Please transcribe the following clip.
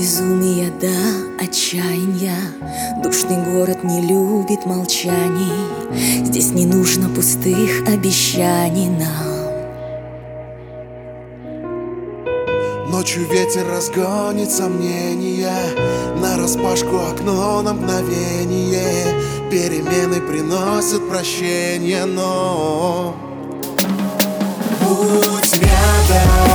безумия до отчаяния. Душный город не любит молчаний. Здесь не нужно пустых обещаний нам. Ночью ветер разгонит сомнения. На распашку окно на мгновение. Перемены приносят прощение, но Будь рядом